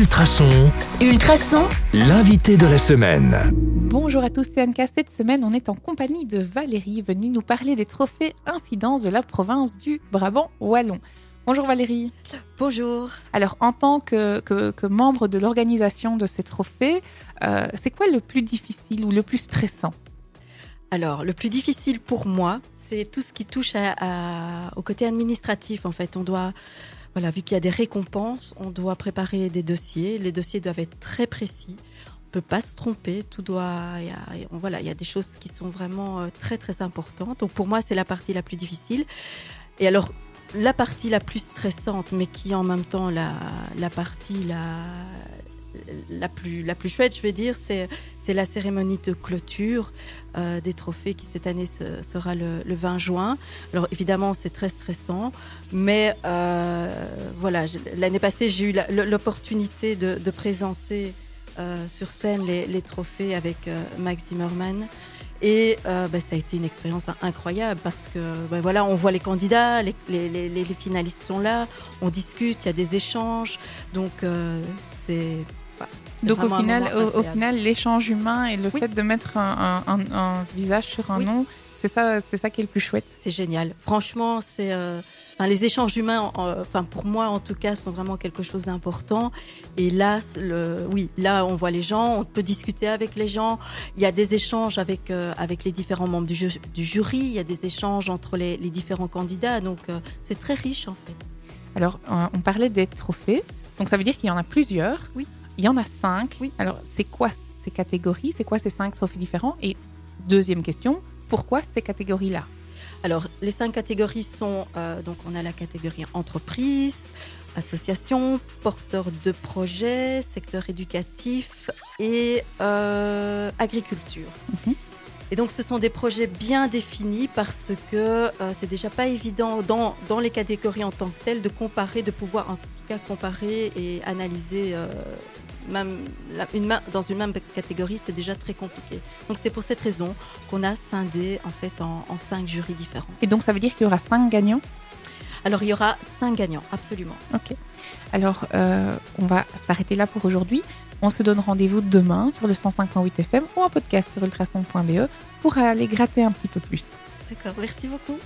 Ultrason, Ultrason, l'invité de la semaine. Bonjour à tous, c'est Anka. Cette semaine, on est en compagnie de Valérie, venue nous parler des trophées incidence de la province du Brabant Wallon. Bonjour Valérie. Bonjour. Alors, en tant que, que- que membre de l'organisation de ces trophées, euh, c'est quoi le plus difficile ou le plus stressant? Alors, le plus difficile pour moi, c'est tout ce qui touche à- à- au côté administratif. En fait, on doit, voilà, vu qu'il y a des récompenses, on doit préparer des dossiers. Les dossiers doivent être très précis. On peut pas se tromper. Tout doit, il y a, voilà, il y a des choses qui sont vraiment euh, très très importantes. Donc pour moi, c'est la partie la plus difficile. Et alors, la partie la plus stressante, mais qui en même temps la, la partie la, la plus, la plus chouette, je vais dire, c'est, c'est la cérémonie de clôture euh, des trophées qui cette année se- sera le, le 20 juin. Alors évidemment, c'est très stressant, mais euh, voilà, l'année passée, j'ai eu l'opportunité de, présenter euh, sur scène les, les trophées avec Max Zimmermann. Et bah, ça a été une expérience incroyable parce que bah, voilà, on voit les candidats, les, les- les- finalistes sont là, on discute, il y a des échanges, donc c'est Donc, au final, au, final, l'échange humain et le Oui. fait de mettre un, un- un- un visage sur un Oui. nom, c'est ça, c'est ça qui est le plus chouette. C'est génial. Franchement, c'est euh, enfin, les échanges humains, enfin pour moi en tout cas, sont vraiment quelque chose d'important. Et là, le, oui, là on voit les gens, on peut discuter avec les gens. Il y a des échanges avec euh, avec les différents membres du, ju- du jury. Il y a des échanges entre les, les différents candidats. Donc euh, c'est très riche en fait. Alors, on parlait des trophées. Donc, ça veut dire qu'il y en a plusieurs. Oui. Il y en a cinq. Oui. Alors, c'est quoi ces catégories? C'est quoi ces cinq trophées différents? Et deuxième question, pourquoi ces catégories-là? Alors, les cinq catégories sont euh, donc on a la catégorie entreprise, association, porteur de projet, secteur éducatif et euh, agriculture. Mhm. Et donc, ce sont des projets bien définis parce que euh, c'est déjà pas évident dans, dans les catégories en tant que telles de comparer, de pouvoir en tout cas comparer et analyser euh, même la- une, main- dans une même catégorie, c'est déjà très compliqué. Donc, c'est pour cette raison qu'on a scindé en fait en, en cinq jurys différents. Et donc, ça veut dire qu'il y aura cinq gagnants? Alors, il y aura cinq gagnants, absolument. Ok. Alors, euh, on va s'arrêter là pour aujourd'hui. On se donne rendez-vous demain sur le 105.8 FM ou en podcast sur ultrason.be pour aller gratter un petit peu plus. D'accord, merci beaucoup.